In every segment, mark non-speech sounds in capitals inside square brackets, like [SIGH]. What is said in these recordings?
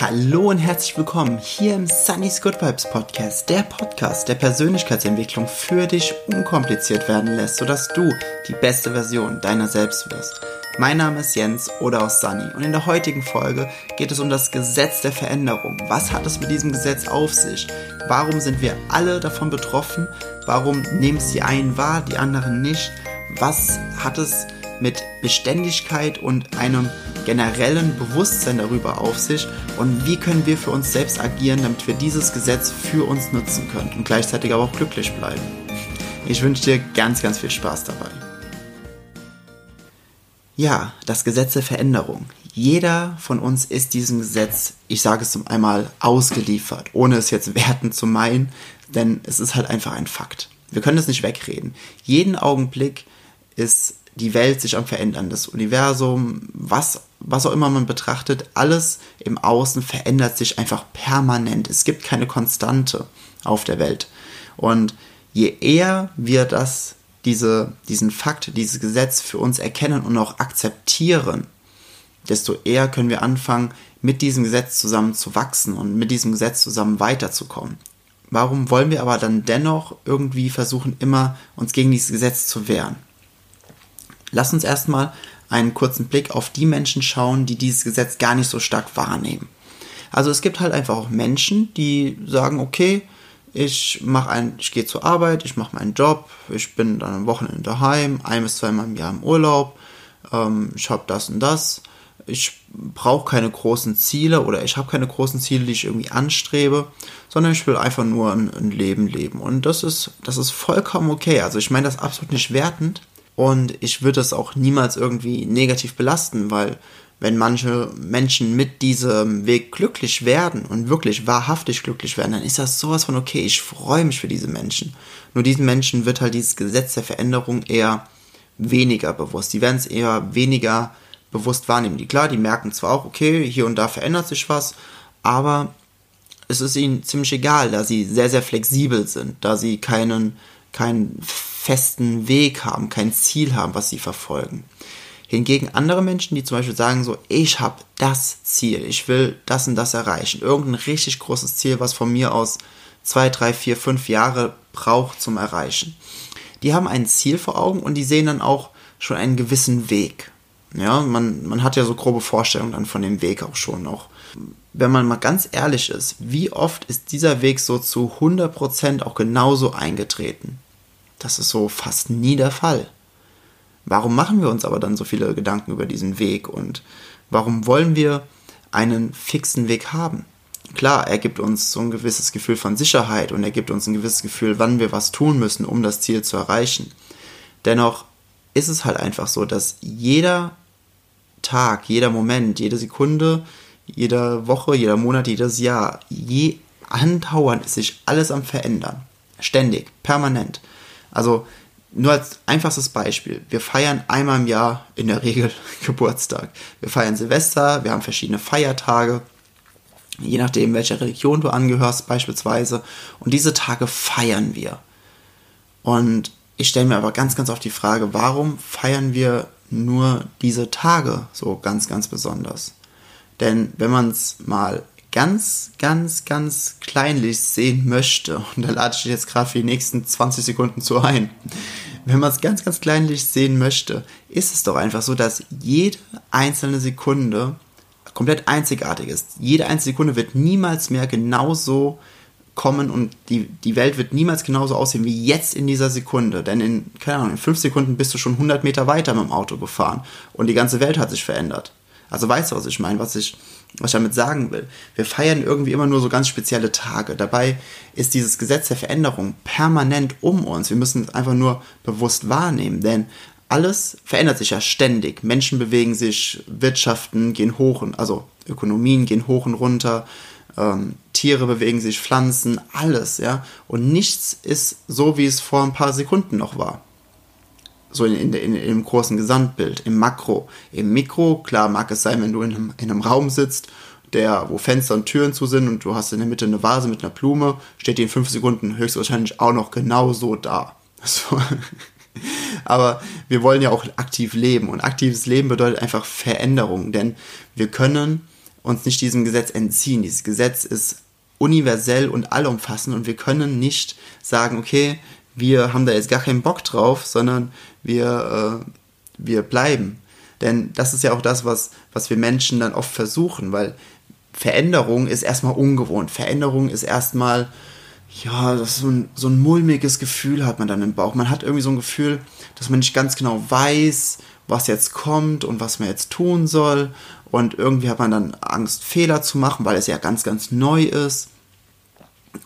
Hallo und herzlich willkommen hier im Sunny's Good Vibes Podcast, der Podcast, der Persönlichkeitsentwicklung für dich unkompliziert werden lässt, sodass du die beste Version deiner selbst wirst. Mein Name ist Jens oder aus Sunny und in der heutigen Folge geht es um das Gesetz der Veränderung. Was hat es mit diesem Gesetz auf sich? Warum sind wir alle davon betroffen? Warum nehmen es die einen wahr, die anderen nicht? Was hat es mit Beständigkeit und einem generellen Bewusstsein darüber auf sich und wie können wir für uns selbst agieren, damit wir dieses Gesetz für uns nutzen können und gleichzeitig aber auch glücklich bleiben. Ich wünsche dir ganz, ganz viel Spaß dabei. Ja, das Gesetz der Veränderung. Jeder von uns ist diesem Gesetz, ich sage es zum einmal, ausgeliefert, ohne es jetzt werten zu meinen, denn es ist halt einfach ein Fakt. Wir können es nicht wegreden. Jeden Augenblick ist die Welt sich am Verändern, das Universum, was, was auch immer man betrachtet, alles im Außen verändert sich einfach permanent. Es gibt keine Konstante auf der Welt. Und je eher wir das, diese, diesen Fakt, dieses Gesetz für uns erkennen und auch akzeptieren, desto eher können wir anfangen, mit diesem Gesetz zusammen zu wachsen und mit diesem Gesetz zusammen weiterzukommen. Warum wollen wir aber dann dennoch irgendwie versuchen, immer uns gegen dieses Gesetz zu wehren? Lass uns erstmal einen kurzen Blick auf die Menschen schauen, die dieses Gesetz gar nicht so stark wahrnehmen. Also es gibt halt einfach auch Menschen, die sagen, okay, ich mache ein, ich gehe zur Arbeit, ich mache meinen Job, ich bin dann am Wochenende daheim, ein bis zweimal im Jahr im Urlaub, ähm, ich habe das und das, ich brauche keine großen Ziele oder ich habe keine großen Ziele, die ich irgendwie anstrebe, sondern ich will einfach nur ein, ein Leben leben und das ist, das ist vollkommen okay. Also ich meine das absolut nicht wertend, und ich würde es auch niemals irgendwie negativ belasten, weil wenn manche Menschen mit diesem Weg glücklich werden und wirklich wahrhaftig glücklich werden, dann ist das sowas von okay. Ich freue mich für diese Menschen. Nur diesen Menschen wird halt dieses Gesetz der Veränderung eher weniger bewusst. Die werden es eher weniger bewusst wahrnehmen. Die klar, die merken zwar auch, okay, hier und da verändert sich was, aber es ist ihnen ziemlich egal, da sie sehr, sehr flexibel sind, da sie keinen, keinen festen Weg haben, kein Ziel haben, was sie verfolgen. Hingegen andere Menschen, die zum Beispiel sagen so, ich habe das Ziel, ich will das und das erreichen, irgendein richtig großes Ziel, was von mir aus zwei, drei, vier, fünf Jahre braucht zum Erreichen. Die haben ein Ziel vor Augen und die sehen dann auch schon einen gewissen Weg. Ja, man, man hat ja so grobe Vorstellungen dann von dem Weg auch schon. Auch wenn man mal ganz ehrlich ist, wie oft ist dieser Weg so zu 100% auch genauso eingetreten? Das ist so fast nie der Fall. Warum machen wir uns aber dann so viele Gedanken über diesen Weg und warum wollen wir einen fixen Weg haben? Klar, er gibt uns so ein gewisses Gefühl von Sicherheit und er gibt uns ein gewisses Gefühl, wann wir was tun müssen, um das Ziel zu erreichen. Dennoch ist es halt einfach so, dass jeder Tag, jeder Moment, jede Sekunde, jede Woche, jeder Monat, jedes Jahr, je andauernd ist sich alles am Verändern. Ständig, permanent. Also nur als einfachstes Beispiel. Wir feiern einmal im Jahr in der Regel [LAUGHS] Geburtstag. Wir feiern Silvester, wir haben verschiedene Feiertage, je nachdem, welcher Religion du angehörst beispielsweise. Und diese Tage feiern wir. Und ich stelle mir aber ganz, ganz oft die Frage, warum feiern wir nur diese Tage so ganz, ganz besonders? Denn wenn man es mal ganz, ganz, ganz kleinlich sehen möchte, und da lade ich jetzt gerade für die nächsten 20 Sekunden zu ein, wenn man es ganz, ganz kleinlich sehen möchte, ist es doch einfach so, dass jede einzelne Sekunde komplett einzigartig ist. Jede einzelne Sekunde wird niemals mehr genauso kommen und die, die Welt wird niemals genauso aussehen wie jetzt in dieser Sekunde. Denn in, keine Ahnung, in fünf Sekunden bist du schon 100 Meter weiter mit dem Auto gefahren und die ganze Welt hat sich verändert. Also weißt du, was ich meine, was ich, was ich damit sagen will? Wir feiern irgendwie immer nur so ganz spezielle Tage. Dabei ist dieses Gesetz der Veränderung permanent um uns. Wir müssen es einfach nur bewusst wahrnehmen, denn alles verändert sich ja ständig. Menschen bewegen sich, Wirtschaften gehen hoch und, also Ökonomien gehen hoch und runter, ähm, Tiere bewegen sich, Pflanzen, alles, ja. Und nichts ist so, wie es vor ein paar Sekunden noch war so in, in, in, im großen Gesamtbild, im Makro. Im Mikro, klar mag es sein, wenn du in einem, in einem Raum sitzt, der, wo Fenster und Türen zu sind und du hast in der Mitte eine Vase mit einer Blume, steht die in fünf Sekunden höchstwahrscheinlich auch noch genau so da. [LAUGHS] So. Aber wir wollen ja auch aktiv leben und aktives Leben bedeutet einfach Veränderung, denn wir können uns nicht diesem Gesetz entziehen. Dieses Gesetz ist universell und allumfassend und wir können nicht sagen, okay, wir haben da jetzt gar keinen Bock drauf, sondern wir, äh, wir bleiben. Denn das ist ja auch das, was, was wir Menschen dann oft versuchen, weil Veränderung ist erstmal ungewohnt. Veränderung ist erstmal, ja, das so ein, so ein mulmiges Gefühl hat man dann im Bauch. Man hat irgendwie so ein Gefühl, dass man nicht ganz genau weiß, was jetzt kommt und was man jetzt tun soll. Und irgendwie hat man dann Angst, Fehler zu machen, weil es ja ganz, ganz neu ist.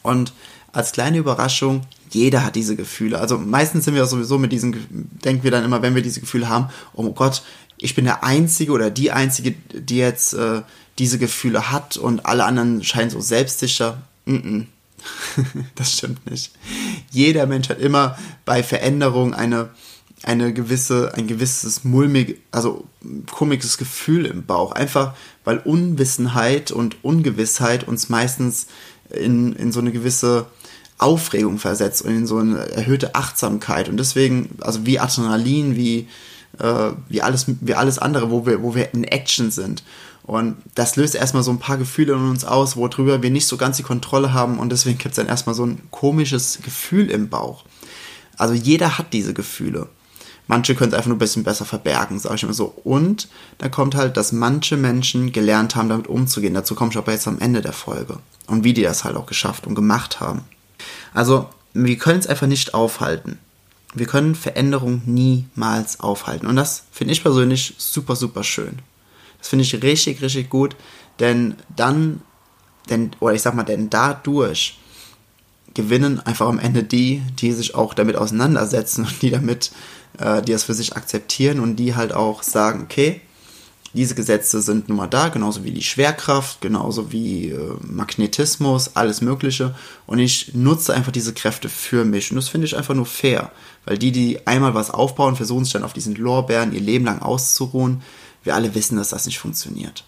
Und als kleine Überraschung, jeder hat diese Gefühle. Also meistens sind wir sowieso mit diesen, denken wir dann immer, wenn wir diese Gefühle haben, oh Gott, ich bin der Einzige oder die Einzige, die jetzt äh, diese Gefühle hat und alle anderen scheinen so selbstsicher. Mm -mm. [LAUGHS] das stimmt nicht. Jeder Mensch hat immer bei Veränderung eine, eine gewisse, ein gewisses mulmig, also komisches Gefühl im Bauch. Einfach weil Unwissenheit und Ungewissheit uns meistens in, in so eine gewisse Aufregung versetzt und in so eine erhöhte Achtsamkeit. Und deswegen, also wie Adrenalin, wie, äh, wie, alles, wie alles andere, wo wir, wo wir in Action sind. Und das löst erstmal so ein paar Gefühle in uns aus, worüber wir nicht so ganz die Kontrolle haben und deswegen gibt es dann erstmal so ein komisches Gefühl im Bauch. Also jeder hat diese Gefühle. Manche können es einfach nur ein bisschen besser verbergen, sage ich immer so. Und dann kommt halt, dass manche Menschen gelernt haben, damit umzugehen. Dazu komme ich aber jetzt am Ende der Folge. Und wie die das halt auch geschafft und gemacht haben. Also, wir können es einfach nicht aufhalten. Wir können Veränderung niemals aufhalten. Und das finde ich persönlich super, super schön. Das finde ich richtig, richtig gut, denn dann, denn, oder ich sag mal, denn dadurch gewinnen einfach am Ende die, die sich auch damit auseinandersetzen und die damit, äh, die das für sich akzeptieren und die halt auch sagen, okay, diese Gesetze sind nun mal da, genauso wie die Schwerkraft, genauso wie äh, Magnetismus, alles Mögliche. Und ich nutze einfach diese Kräfte für mich. Und das finde ich einfach nur fair. Weil die, die einmal was aufbauen, versuchen sich dann auf diesen Lorbeeren ihr Leben lang auszuruhen wir alle wissen, dass das nicht funktioniert.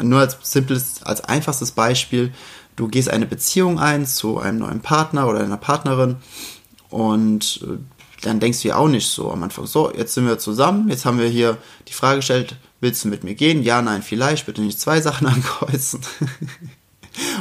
nur als simples, als einfachstes Beispiel, du gehst eine Beziehung ein zu einem neuen Partner oder einer Partnerin und äh, dann denkst du ja auch nicht so am Anfang, so, jetzt sind wir zusammen, jetzt haben wir hier die Frage gestellt, willst du mit mir gehen? Ja, nein, vielleicht, bitte nicht zwei [LAUGHS] Sachen ankreuzen.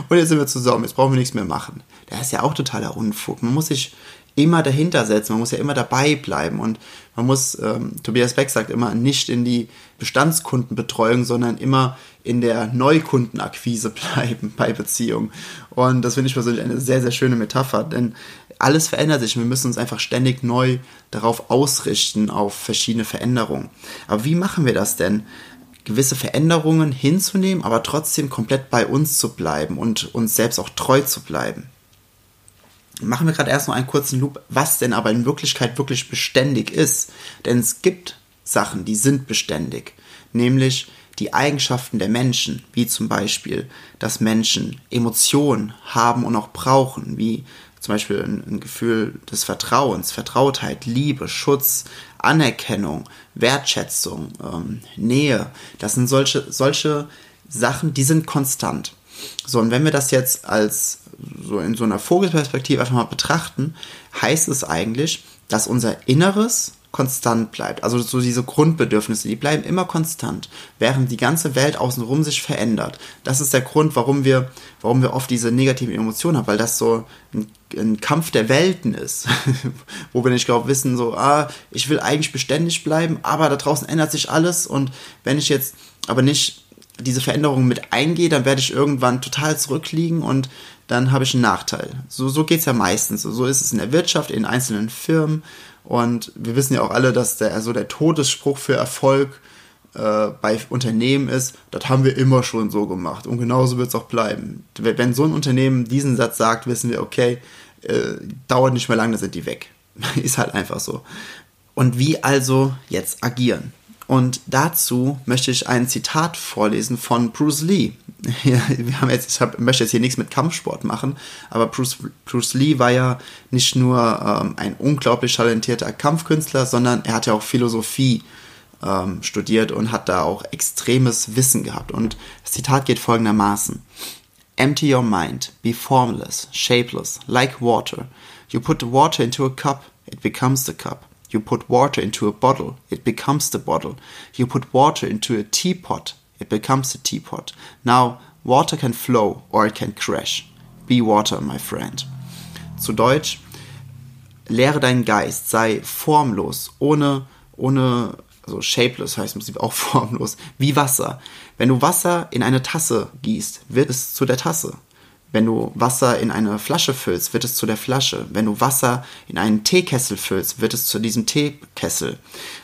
und jetzt sind wir zusammen, jetzt brauchen wir nichts mehr machen. Das ist ja auch totaler Unfug. Man muss sich immer dahinter setzen, man muss ja immer dabei bleiben und man muss, ähm, Tobias Beck sagt immer, nicht in die Bestandskundenbetreuung, sondern immer in der Neukundenakquise [LAUGHS] bleiben bei Beziehungen. Und das finde ich persönlich eine sehr, sehr schöne Metapher, denn alles verändert sich und wir müssen uns einfach ständig neu darauf ausrichten, auf verschiedene Veränderungen. Aber wie machen wir das denn? gewisse Veränderungen hinzunehmen, aber trotzdem komplett bei uns zu bleiben und uns selbst auch treu zu bleiben machen wir gerade erst noch einen kurzen Loop, was denn aber in Wirklichkeit wirklich beständig ist. Denn es gibt Sachen, die sind beständig, nämlich die Eigenschaften der Menschen, wie zum Beispiel, dass Menschen Emotionen haben und auch brauchen, wie zum Beispiel ein, ein Gefühl des Vertrauens, Vertrautheit, Liebe, Schutz, Anerkennung, Wertschätzung, ähm, Nähe. Das sind solche, solche Sachen, die sind konstant. So, und wenn wir das jetzt als so in so einer Vogelperspektive einfach mal betrachten, heißt es eigentlich, dass unser Inneres konstant bleibt. Also so diese Grundbedürfnisse, die bleiben immer konstant, während die ganze Welt außenrum sich verändert. Das ist der Grund, warum wir, warum wir oft diese negativen Emotionen haben, weil das so ein, ein Kampf der Welten ist, [LAUGHS] wo wir nicht glaube wissen, so, ah, ich will eigentlich beständig bleiben, aber da draußen ändert sich alles und wenn ich jetzt aber nicht diese Veränderung mit eingehe, dann werde ich irgendwann total zurückliegen und dann habe ich einen Nachteil. So, so geht es ja meistens. So ist es in der Wirtschaft, in einzelnen Firmen. Und wir wissen ja auch alle, dass der, also der Todesspruch für Erfolg äh, bei Unternehmen ist, das haben wir immer schon so gemacht. Und genauso wird es auch bleiben. Wenn so ein Unternehmen diesen Satz sagt, wissen wir, okay, äh, dauert nicht mehr lange, dann sind die weg. [LAUGHS] ist halt einfach so. Und wie also jetzt agieren? Und dazu möchte ich ein Zitat vorlesen von Bruce Lee. [LAUGHS] wir haben jetzt, ich hab, möchte jetzt hier nichts mit Kampfsport machen, aber Bruce, Bruce Lee war ja nicht nur ähm, ein unglaublich talentierter Kampfkünstler, sondern er hat ja auch Philosophie ähm, studiert und hat da auch extremes Wissen gehabt. Und das Zitat geht folgendermaßen. Empty your mind, be formless, shapeless, like water. You put the water into a cup, it becomes the cup. You put water into a bottle, it becomes the bottle. You put water into a teapot, it becomes a teapot. Now, water can flow or it can crash. Be water, my friend. Zu Deutsch, lehre deinen Geist, sei formlos, ohne, ohne, also shapeless heißt im Prinzip auch [LAUGHS] formlos, wie Wasser. Wenn du Wasser in eine Tasse gießt, wird es zu der Tasse. Wenn du Wasser in eine Flasche füllst, wird es zu der Flasche. Wenn du Wasser in einen Teekessel füllst, wird es zu diesem Teekessel.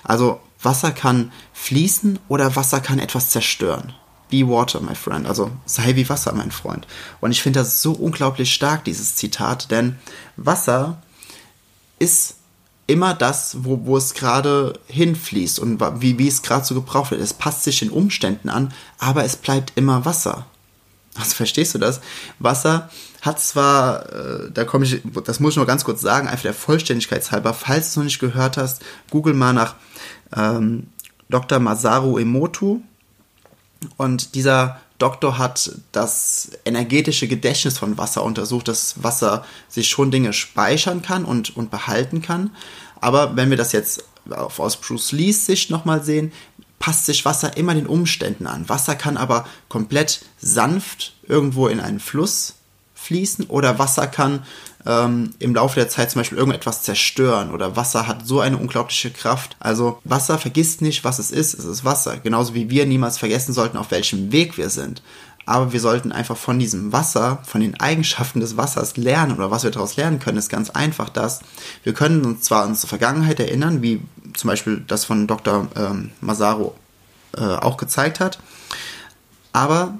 Also Wasser kann fließen oder Wasser kann etwas zerstören. Be water, my friend. Also sei wie Wasser, mein Freund. Und ich finde das so unglaublich stark, dieses Zitat, denn Wasser ist immer das, wo, wo es gerade hinfließt und wie, wie es gerade so gebraucht wird. Es passt sich den Umständen an, aber es bleibt immer Wasser. Also verstehst du das? Wasser hat zwar, äh, da komme ich, das muss ich nur ganz kurz sagen, einfach der Vollständigkeit halber, falls du es noch nicht gehört hast, google mal nach ähm, Dr. Masaru Emoto. Und dieser Doktor hat das energetische Gedächtnis von Wasser untersucht, dass Wasser sich schon Dinge speichern kann und, und behalten kann. Aber wenn wir das jetzt aus Bruce Lees Sicht nochmal sehen, passt sich Wasser immer den Umständen an. Wasser kann aber komplett sanft irgendwo in einen Fluss fließen oder Wasser kann ähm, im Laufe der Zeit zum Beispiel irgendetwas zerstören oder Wasser hat so eine unglaubliche Kraft. Also Wasser vergisst nicht, was es ist, es ist Wasser. Genauso wie wir niemals vergessen sollten, auf welchem Weg wir sind. Aber wir sollten einfach von diesem Wasser, von den Eigenschaften des Wassers lernen oder was wir daraus lernen können, ist ganz einfach das. Wir können uns zwar an unsere Vergangenheit erinnern, wie zum Beispiel das von Dr. Ähm, Masaro äh, auch gezeigt hat, aber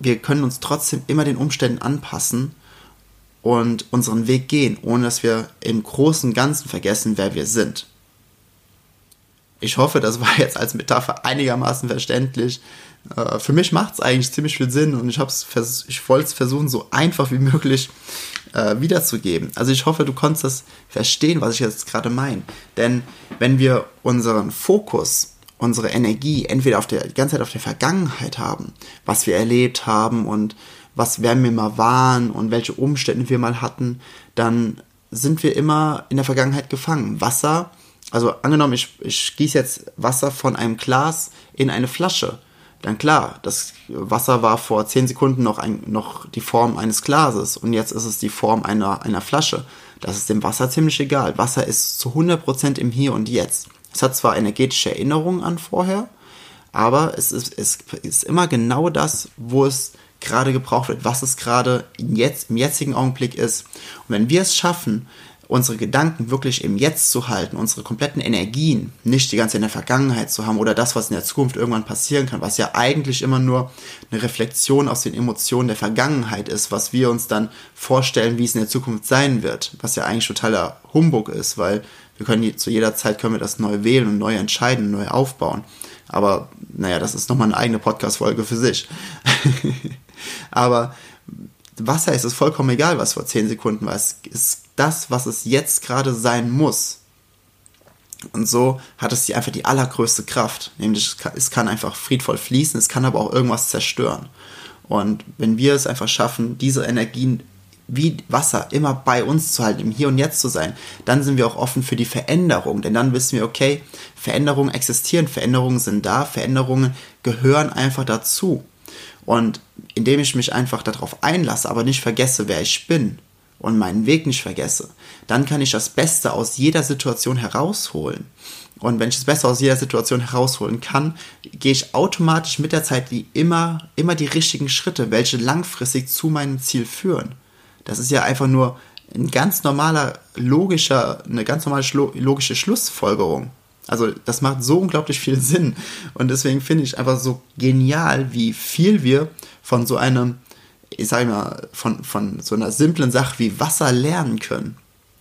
wir können uns trotzdem immer den Umständen anpassen und unseren Weg gehen, ohne dass wir im großen Ganzen vergessen, wer wir sind. Ich hoffe, das war jetzt als Metapher einigermaßen verständlich. Äh, für mich macht es eigentlich ziemlich viel Sinn und ich, ich wollte es versuchen, so einfach wie möglich äh, wiederzugeben. Also ich hoffe, du konntest das verstehen, was ich jetzt gerade meine. Denn wenn wir unseren Fokus unsere Energie entweder auf der die ganze Zeit auf der Vergangenheit haben, was wir erlebt haben und was wer wir mal waren und welche Umstände wir mal hatten, dann sind wir immer in der Vergangenheit gefangen. Wasser, also angenommen, ich, ich gieße jetzt Wasser von einem Glas in eine Flasche. Dann klar, das Wasser war vor 10 Sekunden noch, ein, noch die Form eines Glases und jetzt ist es die Form einer, einer Flasche. Das ist dem Wasser ziemlich egal. Wasser ist zu 100% im Hier und Jetzt. Es hat zwar energetische Erinnerungen an vorher, aber es ist, es ist immer genau das, wo es gerade gebraucht wird, was es gerade jetzt, im jetzigen Augenblick ist. Und wenn wir es schaffen, unsere Gedanken wirklich im Jetzt zu halten, unsere kompletten Energien nicht die ganze in der Vergangenheit zu haben oder das, was in der Zukunft irgendwann passieren kann, was ja eigentlich immer nur eine Reflexion aus den Emotionen der Vergangenheit ist, was wir uns dann vorstellen, wie es in der Zukunft sein wird, was ja eigentlich totaler Humbug ist, weil wir können zu jeder Zeit können wir das neu wählen und neu entscheiden neu aufbauen. Aber naja, das ist nochmal eine eigene Podcast-Folge für sich. [LAUGHS] Aber Wasser ist es vollkommen egal, was vor 10 Sekunden war. Es ist das, was es jetzt gerade sein muss. Und so hat es die einfach die allergrößte Kraft. Nämlich es kann einfach friedvoll fließen, es kann aber auch irgendwas zerstören. Und wenn wir es einfach schaffen, diese Energien wie Wasser immer bei uns zu halten, im Hier und Jetzt zu sein, dann sind wir auch offen für die Veränderung. Denn dann wissen wir, okay, Veränderungen existieren, Veränderungen sind da, Veränderungen gehören einfach dazu. Und indem ich mich einfach darauf einlasse, aber nicht vergesse, wer ich bin und meinen Weg nicht vergesse, dann kann ich das Beste aus jeder Situation herausholen. Und wenn ich das Beste aus jeder Situation herausholen kann, gehe ich automatisch mit der Zeit die immer, immer die richtigen Schritte, welche langfristig zu meinem Ziel führen. Das ist ja einfach nur ein ganz normaler, logischer, eine ganz normale logische Schlussfolgerung. Also das macht so unglaublich viel [LAUGHS] Sinn. Und deswegen finde ich einfach so genial, wie viel wir von so einem, ich sage mal, von, von so einer simplen Sache wie Wasser lernen können.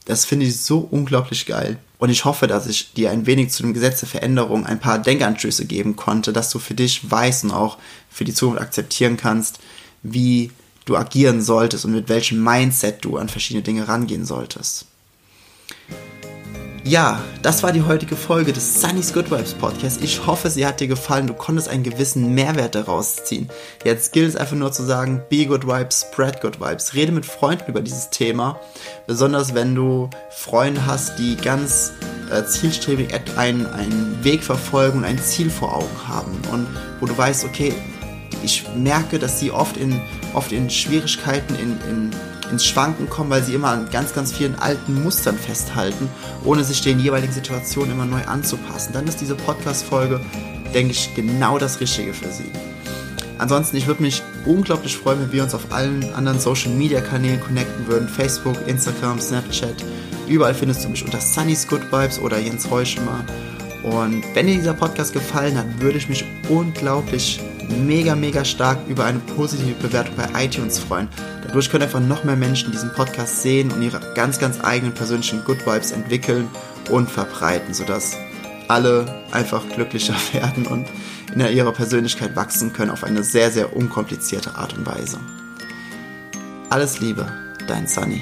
Das finde ich so unglaublich geil. Und ich hoffe, dass ich dir ein wenig zu dem Gesetz der Veränderung ein paar Denkanstöße geben konnte, dass du für dich weißt und auch für die Zukunft akzeptieren kannst, wie du agieren solltest und mit welchem Mindset du an verschiedene Dinge rangehen solltest. Ja, das war die heutige Folge des Sunny's Good Vibes Podcast. Ich hoffe, sie hat dir gefallen. Du konntest einen gewissen Mehrwert daraus ziehen. Jetzt gilt es einfach nur zu sagen, be good vibes, spread good vibes. Rede mit Freunden über dieses Thema. Besonders wenn du Freunde hast, die ganz äh, zielstrebig einen, einen Weg verfolgen und ein Ziel vor Augen haben. Und wo du weißt, okay, ich merke, dass sie oft in, oft in Schwierigkeiten, in, in ins Schwanken kommen, weil sie immer an ganz, ganz vielen alten Mustern festhalten, ohne sich den jeweiligen Situationen immer neu anzupassen. Dann ist diese Podcast-Folge, denke ich, genau das Richtige für sie. Ansonsten, ich würde mich unglaublich freuen, wenn wir uns auf allen anderen Social Media Kanälen connecten würden. Facebook, Instagram, Snapchat. Überall findest du mich unter Sunny's Good Vibes oder Jens Heuschemer. Und wenn dir dieser Podcast gefallen hat, würde ich mich unglaublich mega, mega stark über eine positive Bewertung bei iTunes freuen. Dadurch können einfach noch mehr Menschen diesen Podcast sehen und ihre ganz, ganz eigenen persönlichen Good Vibes entwickeln und verbreiten, sodass alle einfach glücklicher [LAUGHS] werden und in ihrer Persönlichkeit wachsen können auf eine sehr, sehr unkomplizierte Art und Weise. Alles Liebe, dein Sunny.